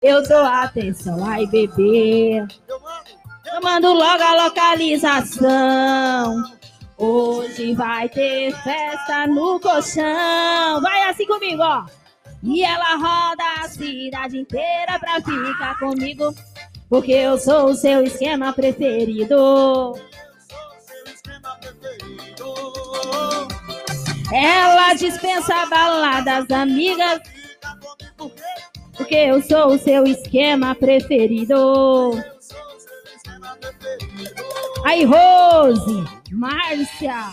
Eu dou atenção, ai bebê. Eu mando logo a localização. Hoje vai ter festa no colchão. Vai assim comigo, ó. E ela roda a cidade inteira pra ficar comigo. Porque eu sou o seu esquema preferido. Ela dispensa baladas, amigas. Porque eu sou o seu esquema preferido. Aí, Rose, Márcia,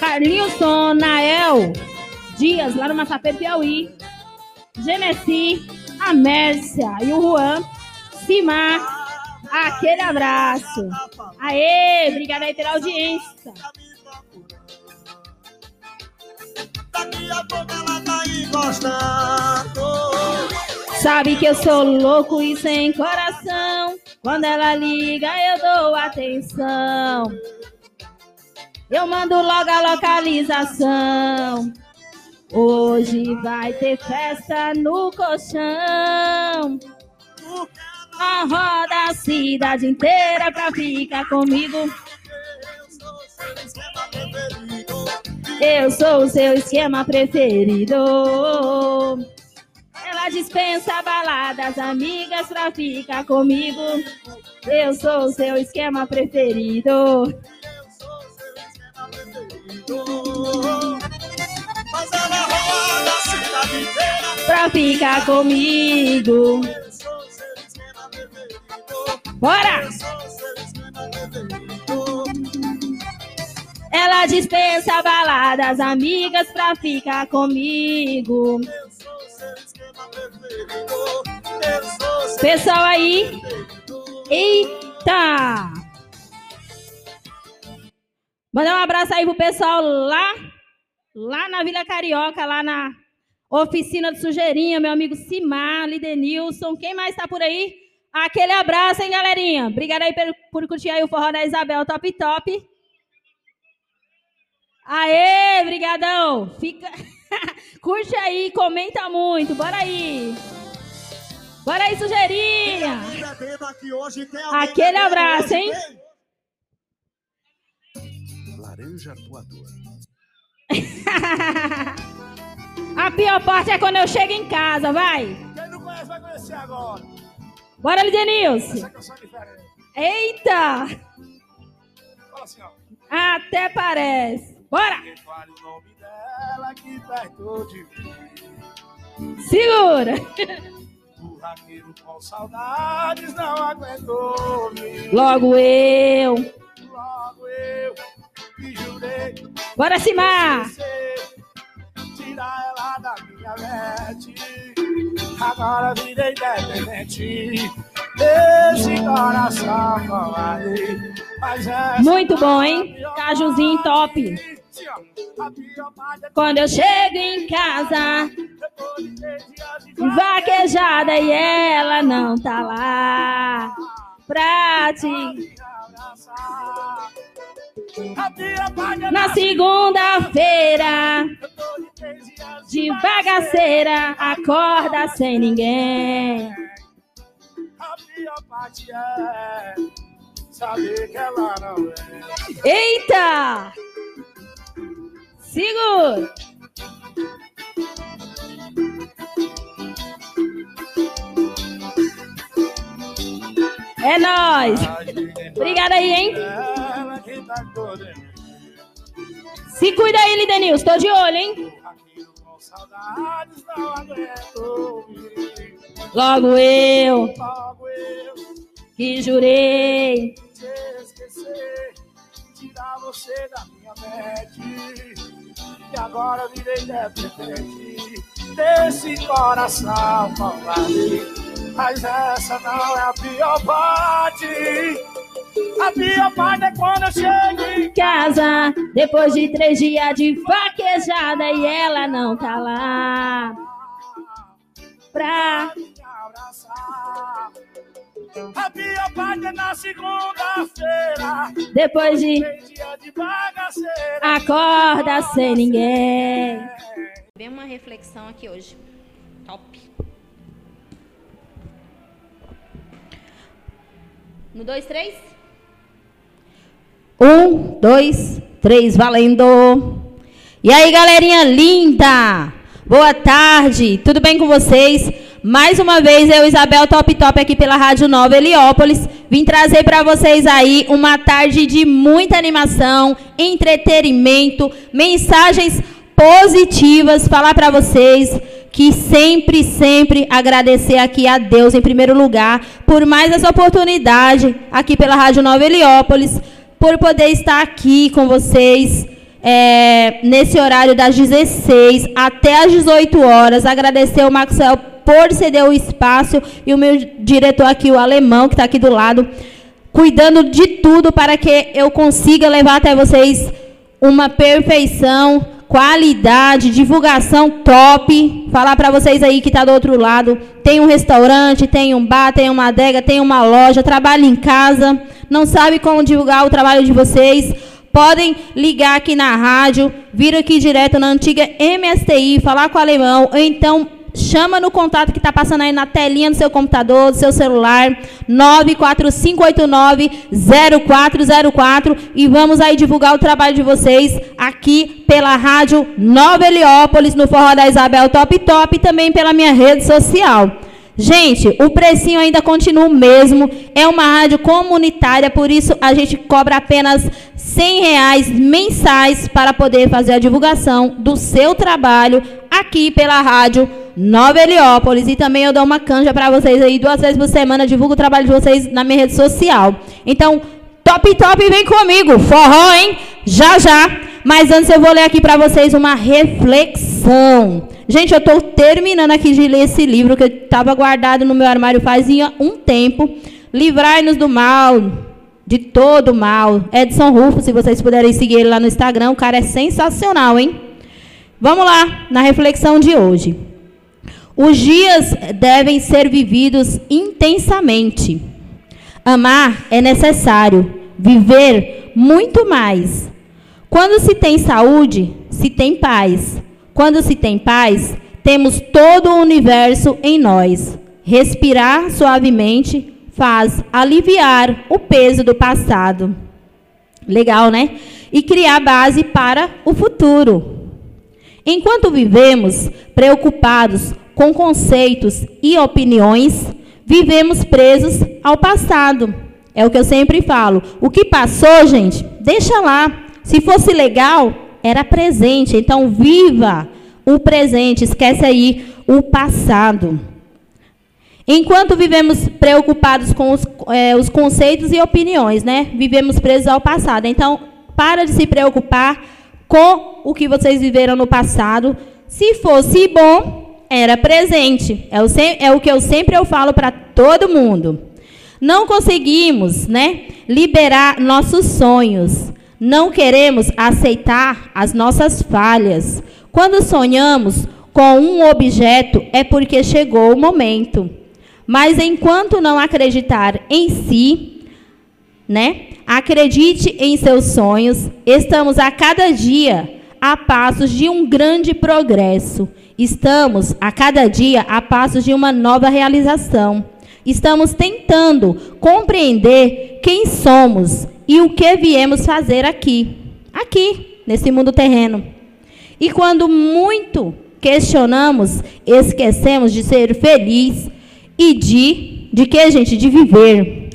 Carlinhos Nael, Dias, lá no Massapê Piauí, Genesi, a Mércia e o Juan, Simar, aquele abraço. Aê, obrigada aí pela audiência. Daqui a pouco ela tá encostando. Sabe que eu sou louco e sem coração. Quando ela liga, eu dou atenção. Eu mando logo a localização. Hoje vai ter festa no colchão. A roda a cidade inteira pra ficar comigo. Eu sou o seu esquema preferido. Ela dispensa baladas, amigas pra ficar comigo. Eu sou o seu esquema preferido. Mas ela roda a cidade inteira pra ficar comigo. Bora! Ela dispensa baladas, amigas pra ficar comigo. Pessoal aí. Eita! Mandar um abraço aí pro pessoal lá, lá na Vila Carioca, lá na oficina de sujeirinha, meu amigo Simar, Lidenilson. Quem mais tá por aí? Aquele abraço, hein, galerinha? Obrigada aí por, por curtir aí o forró da Isabel Top Top. Aê, brigadão. Fica... Curte aí, comenta muito. Bora aí. Bora aí, sujeirinha. Aquele abraço, hein? Laranja voador. A pior parte é quando eu chego em casa, vai. Quem não conhece vai conhecer agora. Bora, Lidenilson. Eita. Fala assim, ó. Até parece. Bora! Segura! O raqueiro com saudades não aguentou -me. Logo eu. Logo eu. Bora, Simar! Tirar ela da minha mente. Agora virei dependente. Esse coração Muito bom, hein? Cajuzinho top. Quando eu chego em casa, vaquejada e ela não tá lá pra te. Na segunda-feira, de bagaceira, acorda sem ninguém. A pior É nóis! Obrigada aí, hein? Se cuida aí, Lidenilson. Tô de olho, hein? Logo eu, que jurei tirar você da minha mente e agora virei dependente desse coração covarde. Mas essa não é a pior parte. A pior parte é quando eu chego em casa, depois de três dias de vaquejada e ela não tá lá pra me abraçar. A pior parte é na segunda-feira. Depois de, de acorda sem ninguém. Vem uma reflexão aqui hoje. Top. No dois, três. Um, dois, três, valendo. E aí, galerinha linda! Boa tarde, tudo bem com vocês? Mais uma vez, eu, Isabel Top Top, aqui pela Rádio Nova Heliópolis, vim trazer para vocês aí uma tarde de muita animação, entretenimento, mensagens positivas, falar para vocês que sempre, sempre agradecer aqui a Deus em primeiro lugar por mais essa oportunidade aqui pela Rádio Nova Heliópolis, por poder estar aqui com vocês é, nesse horário das 16 até as 18 horas. Agradecer o Maxwell por ceder o espaço e o meu diretor aqui, o alemão, que está aqui do lado, cuidando de tudo para que eu consiga levar até vocês uma perfeição, qualidade, divulgação top. Falar para vocês aí que está do outro lado, tem um restaurante, tem um bar, tem uma adega, tem uma loja, trabalha em casa, não sabe como divulgar o trabalho de vocês Podem ligar aqui na rádio, vir aqui direto na antiga MSTI, falar com o alemão, ou então chama no contato que está passando aí na telinha do seu computador, do seu celular, 94589-0404 e vamos aí divulgar o trabalho de vocês aqui pela rádio Nova Heliópolis, no Forró da Isabel Top Top e também pela minha rede social. Gente, o precinho ainda continua o mesmo. É uma rádio comunitária, por isso a gente cobra apenas 100 reais mensais para poder fazer a divulgação do seu trabalho aqui pela rádio Nova Heliópolis. E também eu dou uma canja para vocês aí duas vezes por semana. Divulgo o trabalho de vocês na minha rede social. Então, top, top, vem comigo. Forró, hein? Já, já. Mas antes eu vou ler aqui para vocês uma reflexão. Gente, eu estou terminando aqui de ler esse livro que estava guardado no meu armário fazia um tempo. Livrai-nos do mal, de todo mal. Edson Rufo, se vocês puderem seguir ele lá no Instagram, o cara é sensacional, hein? Vamos lá, na reflexão de hoje. Os dias devem ser vividos intensamente. Amar é necessário, viver muito mais. Quando se tem saúde, se tem paz. Quando se tem paz, temos todo o universo em nós. Respirar suavemente faz aliviar o peso do passado. Legal, né? E criar base para o futuro. Enquanto vivemos preocupados com conceitos e opiniões, vivemos presos ao passado. É o que eu sempre falo. O que passou, gente, deixa lá. Se fosse legal, era presente. Então, viva o presente, esquece aí o passado. Enquanto vivemos preocupados com os, é, os conceitos e opiniões, né? Vivemos presos ao passado. Então, para de se preocupar com o que vocês viveram no passado. Se fosse bom, era presente. É o, é o que eu sempre eu falo para todo mundo. Não conseguimos, né, liberar nossos sonhos. Não queremos aceitar as nossas falhas. Quando sonhamos com um objeto, é porque chegou o momento. Mas enquanto não acreditar em si, né? Acredite em seus sonhos. Estamos a cada dia a passos de um grande progresso. Estamos a cada dia a passos de uma nova realização. Estamos tentando compreender quem somos e o que viemos fazer aqui, aqui, nesse mundo terreno. E quando muito questionamos, esquecemos de ser feliz e de de que, gente? De viver.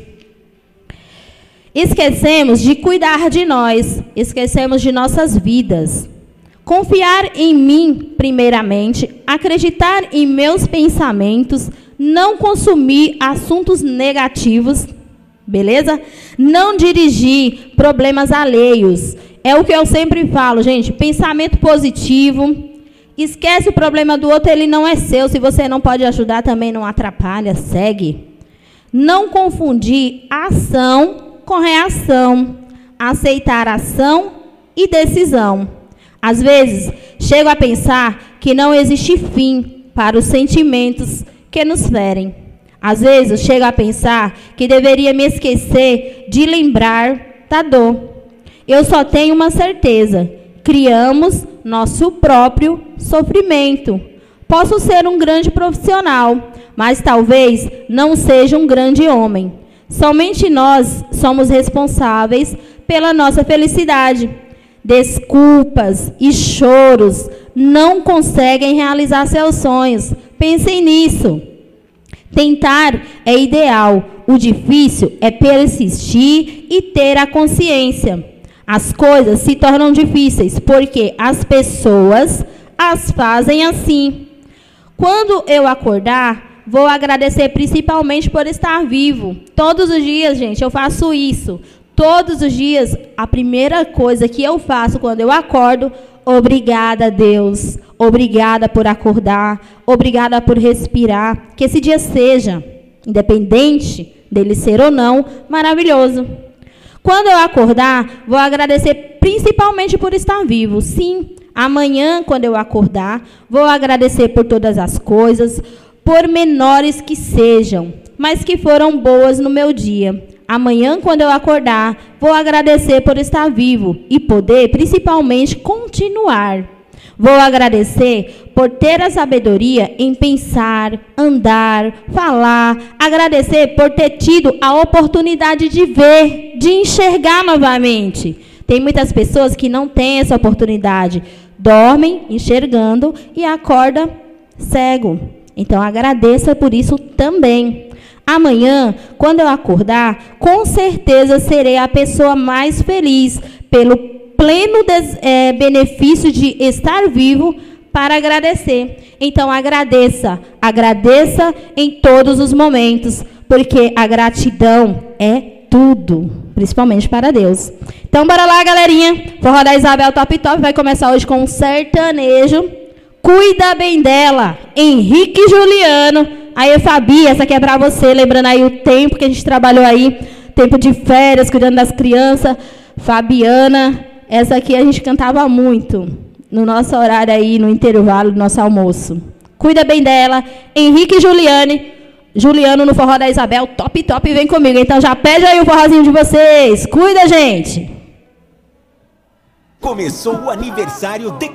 Esquecemos de cuidar de nós, esquecemos de nossas vidas. Confiar em mim, primeiramente, acreditar em meus pensamentos, não consumir assuntos negativos, beleza? Não dirigir problemas alheios. É o que eu sempre falo, gente, pensamento positivo. Esquece o problema do outro, ele não é seu. Se você não pode ajudar, também não atrapalha, segue. Não confundir ação com reação. Aceitar ação e decisão. Às vezes, chego a pensar que não existe fim para os sentimentos que nos ferem. Às vezes eu chego a pensar que deveria me esquecer de lembrar da dor. Eu só tenho uma certeza: criamos nosso próprio sofrimento. Posso ser um grande profissional, mas talvez não seja um grande homem. Somente nós somos responsáveis pela nossa felicidade. Desculpas e choros não conseguem realizar seus sonhos. Pensem nisso. Tentar é ideal, o difícil é persistir e ter a consciência. As coisas se tornam difíceis porque as pessoas as fazem assim. Quando eu acordar, vou agradecer principalmente por estar vivo. Todos os dias, gente, eu faço isso. Todos os dias, a primeira coisa que eu faço quando eu acordo, obrigada, Deus. Obrigada por acordar. Obrigada por respirar. Que esse dia seja, independente dele ser ou não, maravilhoso. Quando eu acordar, vou agradecer principalmente por estar vivo. Sim, amanhã, quando eu acordar, vou agradecer por todas as coisas, por menores que sejam, mas que foram boas no meu dia. Amanhã, quando eu acordar, vou agradecer por estar vivo e poder, principalmente, continuar. Vou agradecer por ter a sabedoria em pensar, andar, falar. Agradecer por ter tido a oportunidade de ver, de enxergar novamente. Tem muitas pessoas que não têm essa oportunidade. Dormem enxergando e acorda cego. Então agradeça por isso também. Amanhã, quando eu acordar, com certeza serei a pessoa mais feliz pelo pleno des, é, benefício de estar vivo para agradecer. Então agradeça, agradeça em todos os momentos, porque a gratidão é tudo, principalmente para Deus. Então bora lá, galerinha. Forró da Isabel Top Top vai começar hoje com um sertanejo. Cuida bem dela, Henrique Juliano. Aí, Fabi, essa aqui é para você, lembrando aí o tempo que a gente trabalhou aí, tempo de férias, cuidando das crianças. Fabiana, essa aqui a gente cantava muito no nosso horário aí, no intervalo do nosso almoço. Cuida bem dela. Henrique e Juliane. Juliano no forró da Isabel, top, top, vem comigo. Então já pede aí o forrozinho de vocês. Cuida, gente. Começou o aniversário de...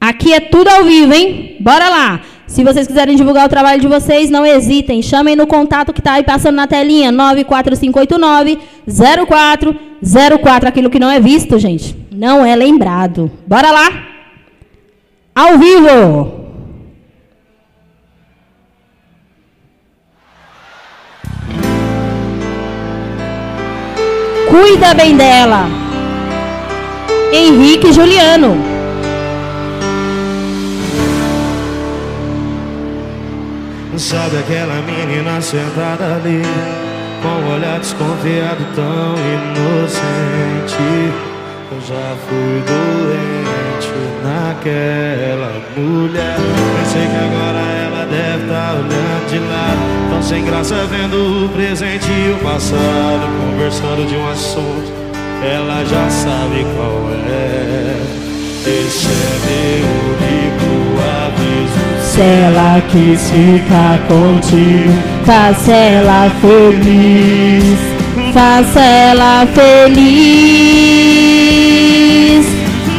Aqui é tudo ao vivo, hein? Bora lá. Se vocês quiserem divulgar o trabalho de vocês, não hesitem. Chamem no contato que está aí passando na telinha. 94589-0404. Aquilo que não é visto, gente, não é lembrado. Bora lá. Ao vivo. Cuida bem dela. Henrique Juliano. Sabe aquela menina sentada ali Com um olhar desconfiado tão inocente. Eu já fui doente naquela mulher. Pensei que agora ela deve estar tá olhando de lado. Tão sem graça vendo o presente e o passado Conversando de um assunto. Ela já sabe qual é. Esse é meu único aviso se ela quis ficar contigo, faça ela feliz, faça ela feliz,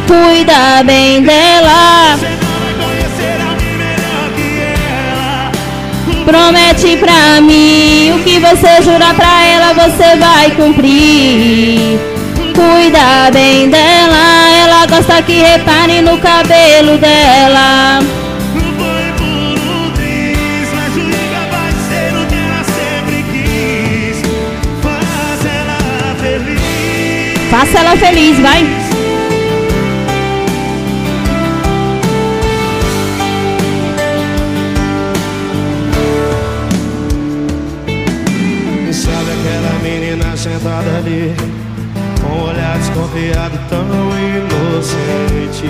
cuida bem dela. Promete pra mim o que você jura pra ela, você vai cumprir. Cuida bem dela, ela gosta que repare no cabelo dela. Faça ela feliz, vai. Sabe aquela menina sentada ali Com um olhar desconfiado tão inocente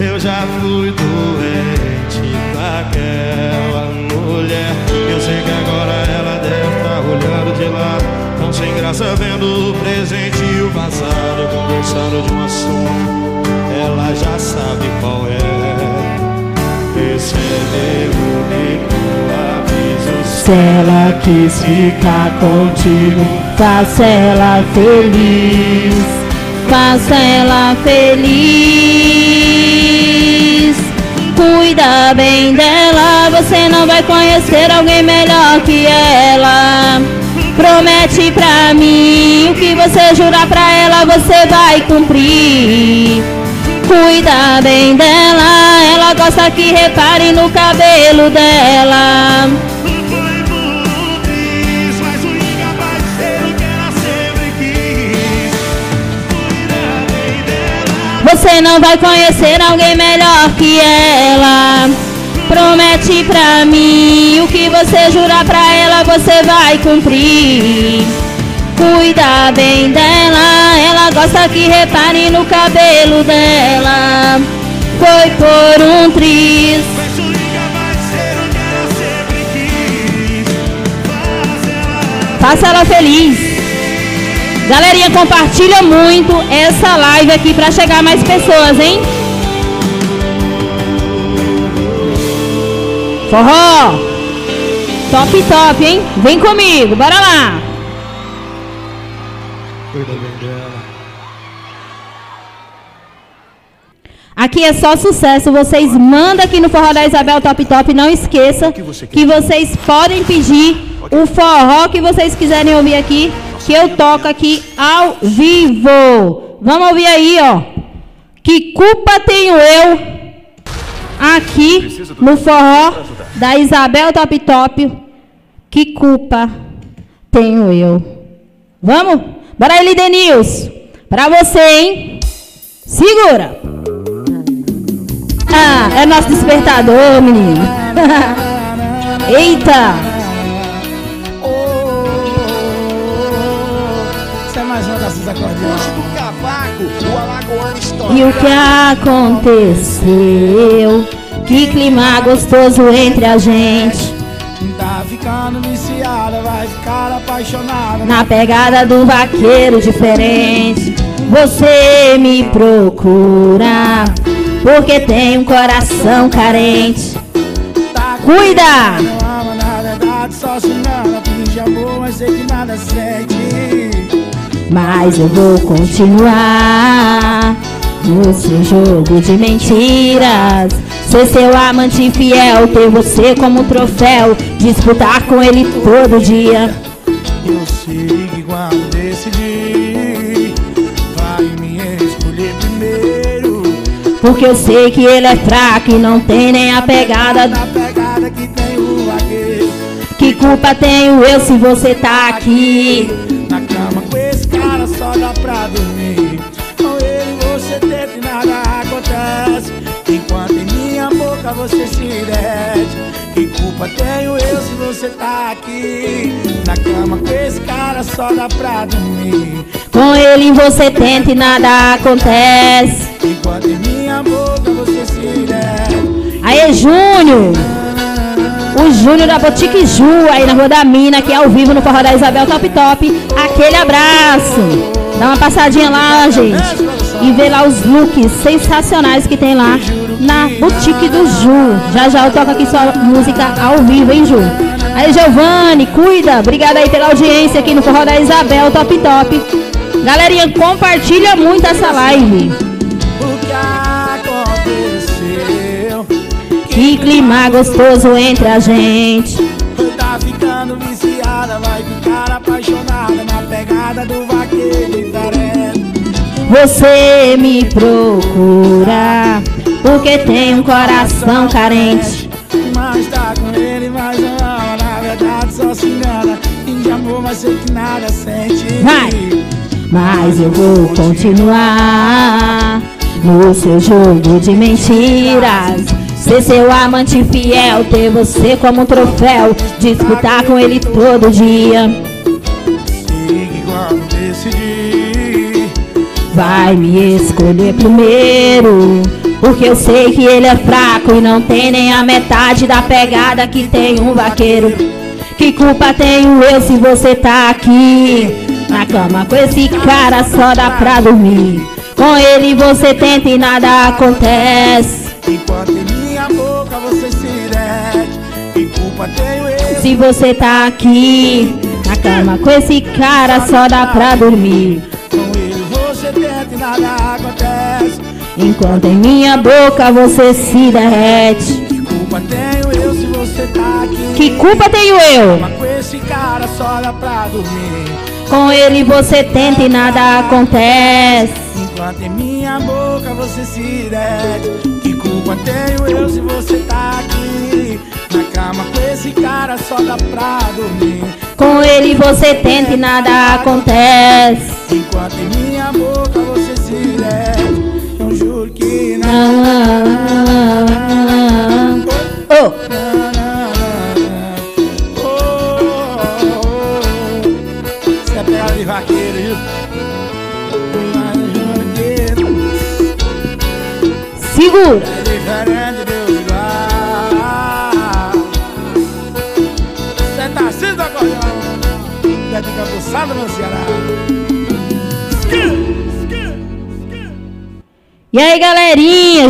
Eu já fui doente daquela mulher Eu sei que agora ela deve estar tá olhando de lado Tão sem graça vendo De um assunto Ela já sabe qual é. Meu único aviso Se ela quis ficar contigo Faça ela feliz. Faça ela feliz. Cuida bem dela, você não vai conhecer alguém melhor que ela. Promete pra mim o que você jurar pra ela, você vai cumprir. Cuida bem dela, ela gosta que repare no cabelo dela. Você não vai conhecer alguém melhor que ela. Promete pra mim o que você jurar pra ela, você vai cumprir. Cuida bem dela, ela gosta que repare no cabelo dela. Foi por um triz. Faça ela feliz. Galerinha, compartilha muito essa live aqui para chegar mais pessoas, hein? Forró! Top, top, hein? Vem comigo, bora lá! Cuida bem dela. Aqui é só sucesso. Vocês mandam aqui no Forró da Isabel Top Top. Não esqueça que, que vocês podem pedir o forró que vocês quiserem ouvir aqui que eu toco aqui ao vivo. Vamos ouvir aí, ó. Que culpa tenho eu aqui no forró da Isabel Top Top? Que culpa tenho eu? Vamos? Bora aí, Lidenils. Pra você, hein? Segura. Ah, é nosso despertador, menino. Eita! do cavaco, o alagoano E o que aconteceu? Que clima gostoso entre a gente. Tá ficando viciada, vai ficar apaixonada. Na pegada do vaqueiro diferente. Você me procura, porque tem um coração carente. Tá Cuida! Não ama na verdade, só se engana, finge amor, mas sei que nada sente. Mas eu vou continuar no seu jogo de mentiras. Ser seu amante fiel, ter você como troféu, disputar com ele todo dia. Eu sei que quando decidir, vai me escolher primeiro. Porque eu sei que ele é fraco e não tem nem a pegada da pegada que tem o vaqueiro. Que culpa tenho eu se você tá aqui? Boca você se derrete. Que culpa tenho eu se você tá aqui? Na cama com esse cara só dá pra dormir. Com ele você tenta e nada acontece. Enquanto em minha boca você se derrete. Aê, Júnior! O Júnior da Boutique Ju, aí na Rua da Mina, que é ao vivo no Forró da Isabel Top Top. Aquele abraço. Dá uma passadinha lá, gente. E vê lá os looks sensacionais que tem lá na Boutique do Ju. Já já eu toco aqui sua música ao vivo, hein, Ju? Aí, Giovanni, cuida. Obrigada aí pela audiência aqui no Forró da Isabel Top Top. Galerinha, compartilha muito essa live. Que clima gostoso entre a gente. Tá ficando viciada, vai ficar apaixonada na pegada do vaqueiro diferente. Você me procura, porque tem um coração carente. Mas tá com ele, mas não na verdade só se engana. de amor, mas sei que nada sente. Vai! Mas eu vou continuar no seu jogo de mentiras. Ser seu amante fiel, ter você como um troféu, disputar com ele todo dia. Siga quando decidir. Vai me escolher primeiro. Porque eu sei que ele é fraco e não tem nem a metade da pegada que tem um vaqueiro. Que culpa tenho eu se você tá aqui? Na cama com esse cara só dá pra dormir. Com ele você tenta e nada acontece. Enquanto em minha boca você se derrete Que culpa tenho eu Se você tá aqui Na cama com esse cara só dá pra dormir nada acontece Enquanto em minha boca você se derrete. Que culpa tenho eu se você tá aqui? Que culpa tenho eu? Mas com esse cara só dá pra dormir. Com ele você tenta e nada acontece. Enquanto em minha boca você se derrete. Que culpa tenho eu se você tá aqui? Na cama com esse cara só dá pra dormir. Com ele você tenta e nada acontece. Enquanto em minha Você tá assim do acordeão? Já tem cabeçada no Ceará. E aí,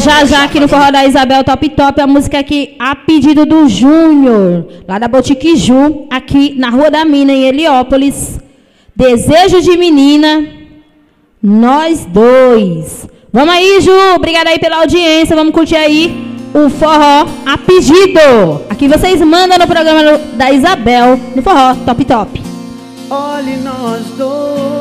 já já aqui no Forró da Isabel Top Top, a música aqui a pedido do Júnior, lá da Botique Ju, aqui na Rua da Mina, em Heliópolis. Desejo de menina, nós dois. Vamos aí, Ju, obrigada aí pela audiência, vamos curtir aí o Forró a pedido. Aqui vocês mandam no programa da Isabel, no Forró Top Top. Olhe nós dois.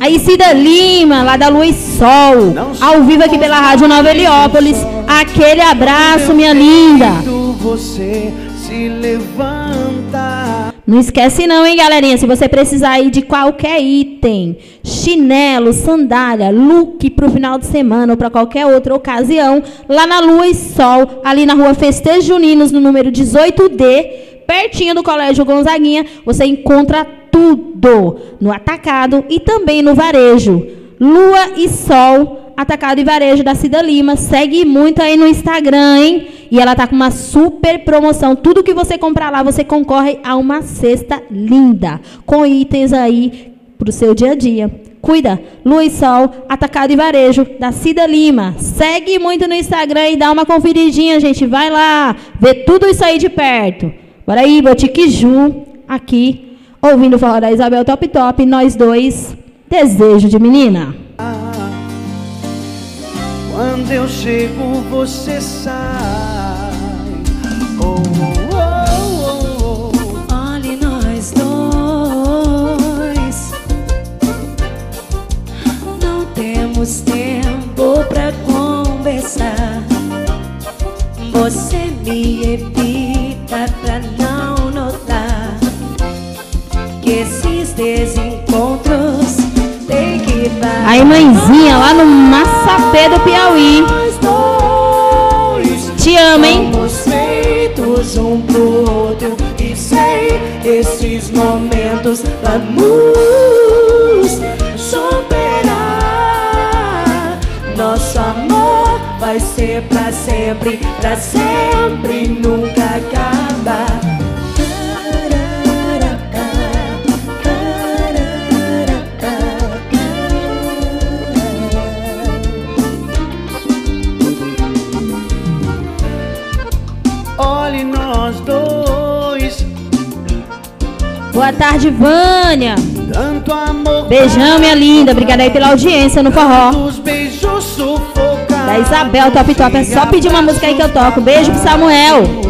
Aí Cida Lima, lá da Lua e Sol, ao vivo aqui pela Rádio Nova Heliópolis. Aquele abraço, minha linda. Você se levanta. Não esquece não, hein, galerinha? Se você precisar aí de qualquer item, chinelo, sandália, look pro final de semana ou para qualquer outra ocasião, lá na Lua e Sol, ali na rua Festejos Juninos, no número 18D, pertinho do Colégio Gonzaguinha, você encontra tudo no atacado e também no varejo. Lua e Sol, atacado e varejo da Cida Lima. Segue muito aí no Instagram, hein? E ela tá com uma super promoção. Tudo que você comprar lá, você concorre a uma cesta linda, com itens aí pro seu dia a dia. Cuida, Lua e Sol, atacado e varejo da Cida Lima. Segue muito no Instagram e dá uma conferidinha, gente. Vai lá, vê tudo isso aí de perto. Bora aí, Botique Ju, aqui, ouvindo falar da Isabel Top Top, nós dois, desejo de menina. Quando eu chego, você sai. Oh, oh, oh, oh. Olhe nós dois. Não temos tempo pra conversar. Você me evita Aí, mãezinha, lá no Massapê do Piauí. Te amo, hein? Feitos um pro outro e sem esses momentos vamos superar. Nosso amor vai ser pra sempre, pra sempre nunca acabar. Boa tarde, Vânia. Tanto amor. Beijão, minha linda. Obrigada aí pela audiência no forró. Da Isabel Top Top. É só pedir uma música aí que eu toco. Beijo pro Samuel.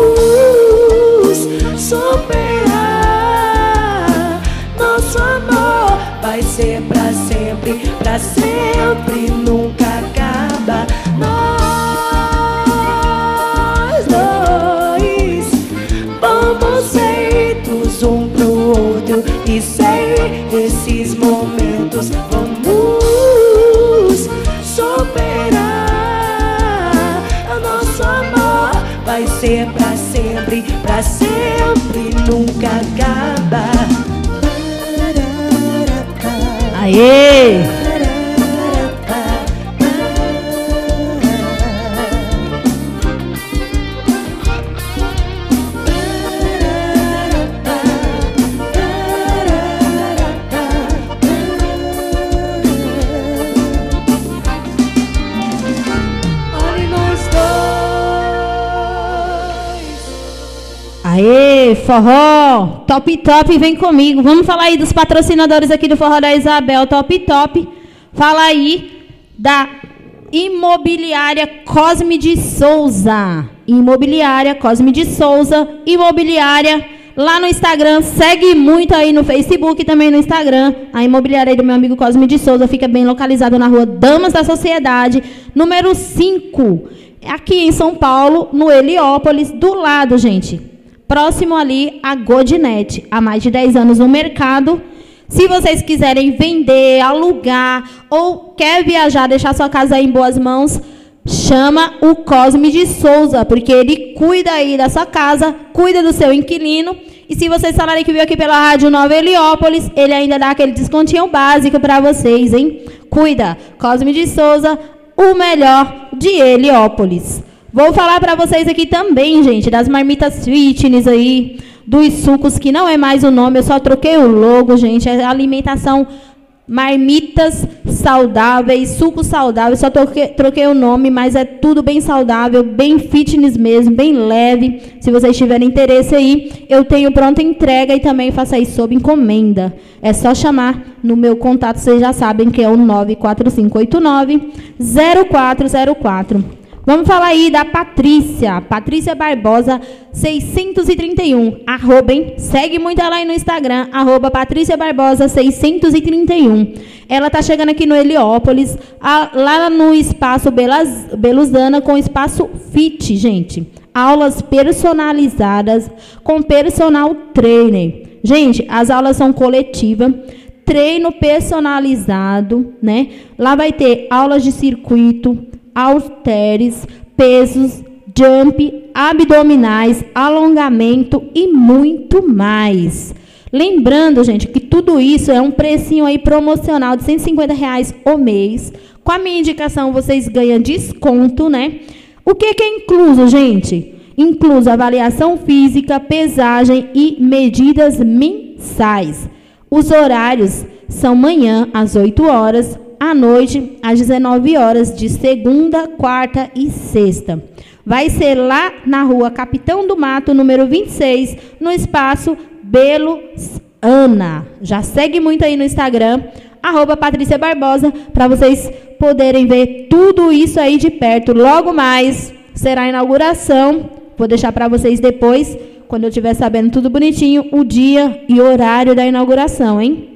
ser pra sempre, pra sempre, nunca acaba. Aê! Aê, forró, top top, vem comigo. Vamos falar aí dos patrocinadores aqui do Forró da Isabel, top top. Fala aí da Imobiliária Cosme de Souza. Imobiliária Cosme de Souza, Imobiliária lá no Instagram, segue muito aí no Facebook e também no Instagram. A imobiliária do meu amigo Cosme de Souza fica bem localizada na rua Damas da Sociedade, número 5, aqui em São Paulo, no Heliópolis, do lado, gente próximo ali a Godnet, há mais de 10 anos no mercado. Se vocês quiserem vender, alugar ou quer viajar, deixar sua casa em boas mãos, chama o Cosme de Souza, porque ele cuida aí da sua casa, cuida do seu inquilino. E se vocês falarem que viu aqui pela Rádio Nova Heliópolis, ele ainda dá aquele descontinho básico para vocês, hein? Cuida, Cosme de Souza, o melhor de Heliópolis. Vou falar para vocês aqui também, gente, das marmitas fitness aí, dos sucos, que não é mais o nome, eu só troquei o logo, gente. É alimentação marmitas saudáveis, sucos saudáveis, só troquei, troquei, o nome, mas é tudo bem saudável, bem fitness mesmo, bem leve. Se vocês tiverem interesse aí, eu tenho pronta entrega e também faço aí sob encomenda. É só chamar no meu contato, vocês já sabem que é o 94589 0404. Vamos falar aí da Patrícia, Patrícia Barbosa 631, arroba, hein? Segue muito ela aí no Instagram, arroba Patrícia Barbosa 631. Ela tá chegando aqui no Heliópolis, a, lá no espaço Belas, Beluzana, com espaço fit, gente. Aulas personalizadas com personal trainer. Gente, as aulas são coletivas treino personalizado, né? Lá vai ter aulas de circuito, halteres, pesos, jump, abdominais, alongamento e muito mais. Lembrando, gente, que tudo isso é um precinho aí promocional de 150 reais o mês. Com a minha indicação, vocês ganham desconto, né? O que, que é incluso, gente? Incluso avaliação física, pesagem e medidas mensais. Os horários são manhã às 8 horas, à noite, às 19 horas, de segunda, quarta e sexta. Vai ser lá na rua Capitão do Mato, número 26, no espaço Belo Ana. Já segue muito aí no Instagram, arroba Patrícia Barbosa, para vocês poderem ver tudo isso aí de perto. Logo mais será a inauguração. Vou deixar para vocês depois, quando eu estiver sabendo tudo bonitinho, o dia e horário da inauguração, hein?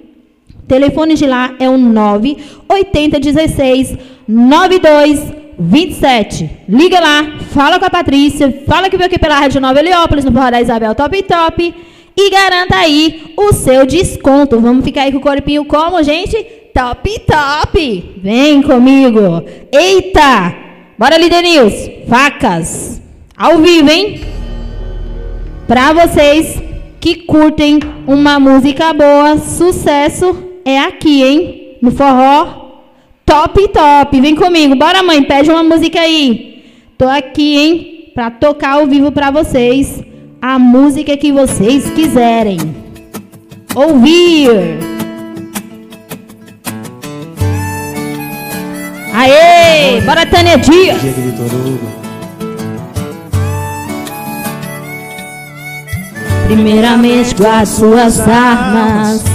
Telefone de lá é o 98016 9227. Liga lá, fala com a Patrícia, fala que veio aqui pela Rádio Nova Heliópolis, no Porra da Isabel Top Top. E garanta aí o seu desconto. Vamos ficar aí com o corpinho como, gente? Top Top! Vem comigo! Eita! Bora, Líder News! Facas! Ao vivo, hein? Pra vocês que curtem uma música boa, sucesso é aqui, hein? No forró. Top, top. Vem comigo. Bora, mãe. Pede uma música aí. Tô aqui, hein? Pra tocar ao vivo pra vocês. A música que vocês quiserem. Ouvir. Aê! Bora, Tânia Dias. Primeiramente guarde suas armas.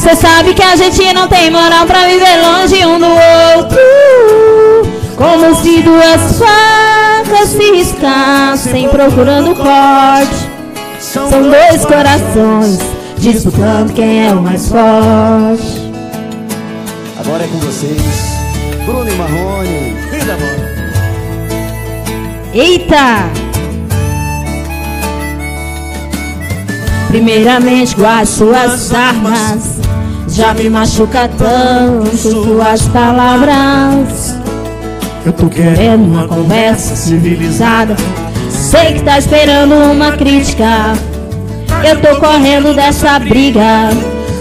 Cê sabe que a gente não tem moral pra viver longe um do outro. Como se duas facas se riscassem procurando corte. São dois corações disputando quem é o mais forte. Agora é com vocês, Bruno e Marrone. Eita! Primeiramente guarde suas armas. Já me machuca tanto suas palavras. Eu tô Querendo uma conversa civilizada. Sei que tá esperando uma crítica. Eu tô correndo dessa briga.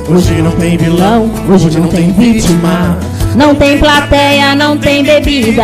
Hoje não tem vilão, Hoje não tem vítima. Não tem plateia, não tem bebida.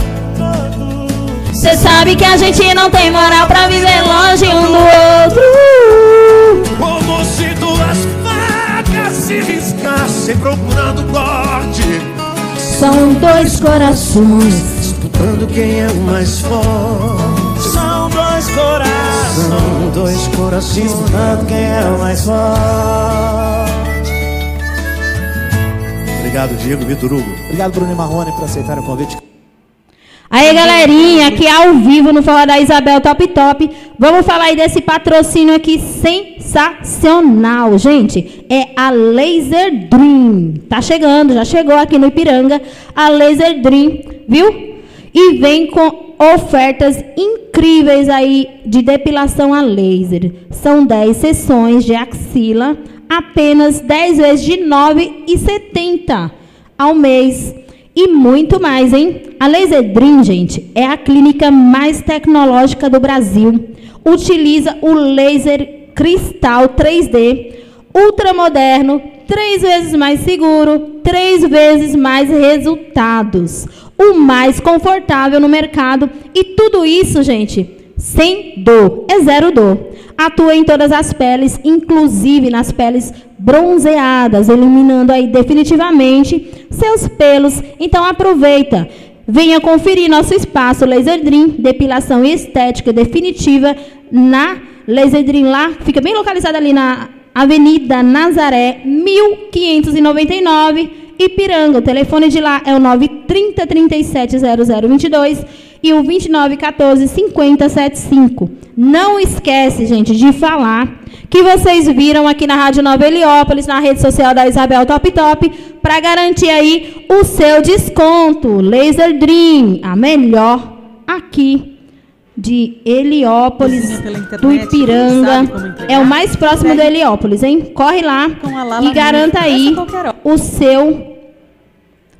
Cê sabe que a gente não tem moral pra viver longe um do outro. Como se duas facas se riscassem procurando corte. São dois corações. Disputando quem é o mais forte. São dois corações. São dois corações. Disputando quem é o mais forte. Obrigado, Diego Vitor Hugo. Obrigado, Bruno e Marrone, por aceitar o convite. Aí, galerinha, aqui ao vivo no Forró da Isabel Top Top. Vamos falar aí desse patrocínio aqui sensacional, gente. É a Laser Dream. Tá chegando, já chegou aqui no Ipiranga a Laser Dream, viu? E vem com ofertas incríveis aí de depilação a laser. São 10 sessões de axila, apenas 10 vezes de R$ 9,70 ao mês. E muito mais, hein? A Laser Dream, gente, é a clínica mais tecnológica do Brasil. Utiliza o laser cristal 3D, ultramoderno, três vezes mais seguro, três vezes mais resultados. O mais confortável no mercado. E tudo isso, gente, sem dor. É zero dor. Atua em todas as peles, inclusive nas peles bronzeadas, eliminando aí definitivamente seus pelos. Então aproveita. Venha conferir nosso espaço Laser Dream, depilação estética definitiva na Laser Dream lá, fica bem localizada ali na Avenida Nazaré, 1599, Ipiranga. O telefone de lá é o 930 37 0022 e o 2914 5075. Não esquece, gente, de falar que vocês viram aqui na Rádio Nova Heliópolis, na rede social da Isabel Top Top, para garantir aí o seu desconto. Laser Dream, a melhor aqui de Heliópolis, internet, do Ipiranga. É o mais próximo do Pede. Heliópolis, hein? Corre lá e garanta aí o seu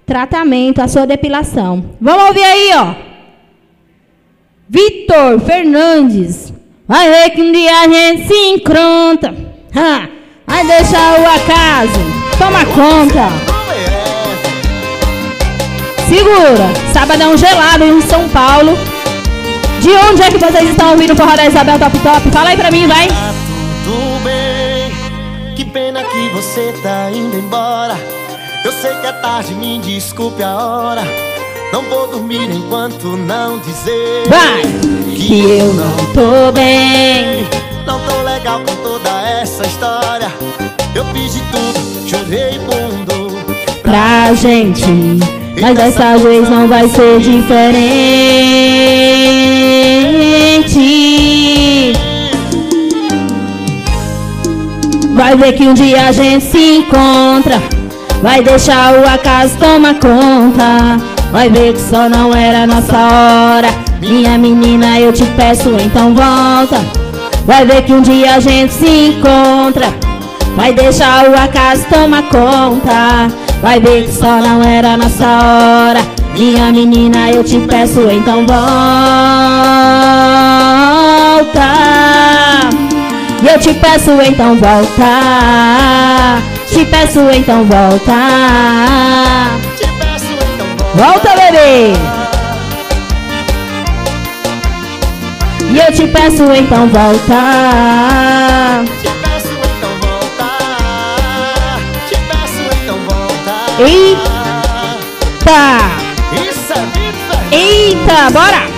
tratamento, a sua depilação. Vamos ouvir aí, ó. Vitor Fernandes. Vai ver que um dia a gente se encronta. Ha, vai deixar o acaso. Toma conta. Segura. Sabadão gelado em São Paulo. De onde é que vocês estão ouvindo o Forró da Isabel Top Top? Fala aí pra mim, vai. Tudo bem. Que pena que você tá indo embora. Eu sei que é tarde, me desculpe a hora. Não vou dormir enquanto não dizer Vai! Que eu não tô bem. Não tô legal com toda essa história. Eu fiz de tudo, chorei mundo pra gente. Mas dessa vez não vai ser diferente. Vai ver que um dia a gente se encontra. Vai deixar o acaso tomar conta. Vai ver que só não era nossa hora. Minha menina, eu te peço, então volta. Vai ver que um dia a gente se encontra. Vai deixar o acaso tomar conta. Vai ver que só não era nossa hora. Minha menina, eu te peço, então volta. E eu te peço então volta Te peço então volta Volta bebê. E eu te peço então volta. Te peço então volta. Te peço então volta. Eita. Isso é vida. Eita, bora